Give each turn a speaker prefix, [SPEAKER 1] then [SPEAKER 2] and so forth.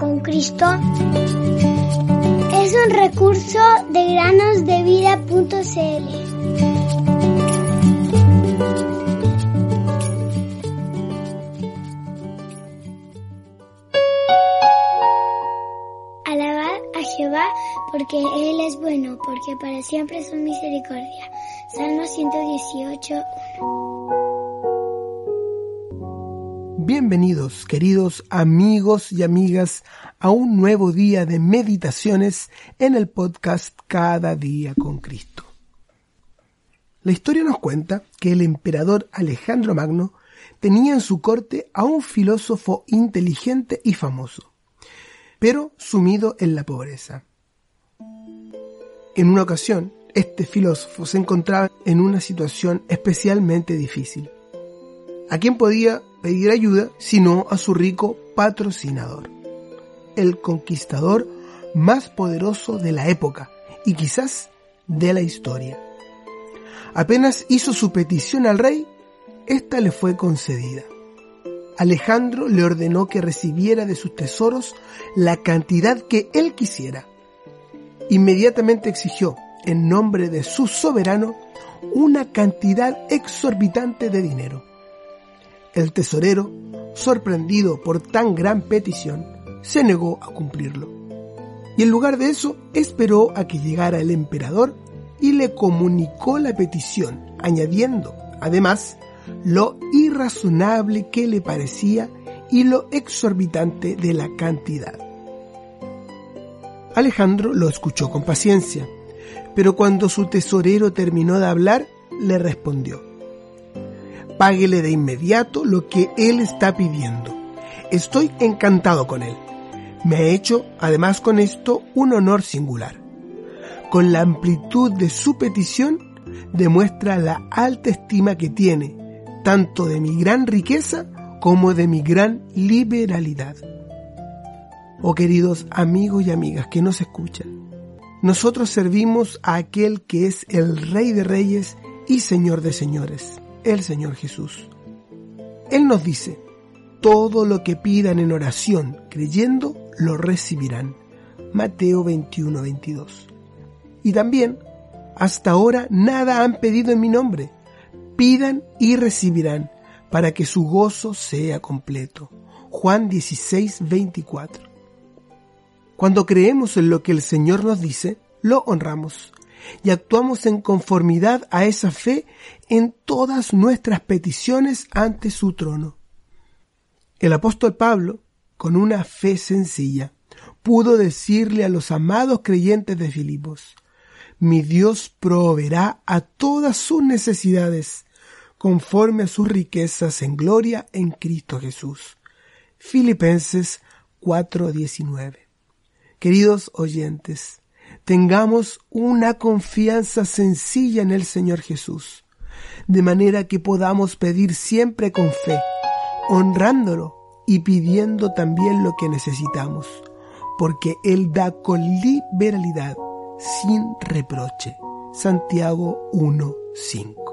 [SPEAKER 1] con Cristo es un recurso de granosdevida.cl. Alabad a Jehová porque Él es bueno, porque para siempre es su misericordia. Salmo 118.
[SPEAKER 2] Bienvenidos, queridos amigos y amigas, a un nuevo día de meditaciones en el podcast Cada día con Cristo. La historia nos cuenta que el emperador Alejandro Magno tenía en su corte a un filósofo inteligente y famoso, pero sumido en la pobreza. En una ocasión, este filósofo se encontraba en una situación especialmente difícil. ¿A quién podía pedir ayuda sino a su rico patrocinador, el conquistador más poderoso de la época y quizás de la historia. Apenas hizo su petición al rey, ésta le fue concedida. Alejandro le ordenó que recibiera de sus tesoros la cantidad que él quisiera. Inmediatamente exigió, en nombre de su soberano, una cantidad exorbitante de dinero. El tesorero, sorprendido por tan gran petición, se negó a cumplirlo. Y en lugar de eso, esperó a que llegara el emperador y le comunicó la petición, añadiendo, además, lo irrazonable que le parecía y lo exorbitante de la cantidad. Alejandro lo escuchó con paciencia, pero cuando su tesorero terminó de hablar, le respondió, Páguele de inmediato lo que él está pidiendo. Estoy encantado con él. Me ha hecho, además con esto, un honor singular. Con la amplitud de su petición, demuestra la alta estima que tiene, tanto de mi gran riqueza como de mi gran liberalidad. Oh queridos amigos y amigas que nos escuchan, nosotros servimos a aquel que es el Rey de Reyes y Señor de Señores el Señor Jesús. Él nos dice, todo lo que pidan en oración, creyendo, lo recibirán. Mateo 21, 22. Y también, hasta ahora nada han pedido en mi nombre. Pidan y recibirán, para que su gozo sea completo. Juan 16, 24. Cuando creemos en lo que el Señor nos dice, lo honramos y actuamos en conformidad a esa fe en todas nuestras peticiones ante su trono. El apóstol Pablo, con una fe sencilla, pudo decirle a los amados creyentes de Filipos, mi Dios proveerá a todas sus necesidades conforme a sus riquezas en gloria en Cristo Jesús. Filipenses 4:19. Queridos oyentes, tengamos una confianza sencilla en el Señor Jesús, de manera que podamos pedir siempre con fe, honrándolo y pidiendo también lo que necesitamos, porque Él da con liberalidad, sin reproche. Santiago 1.5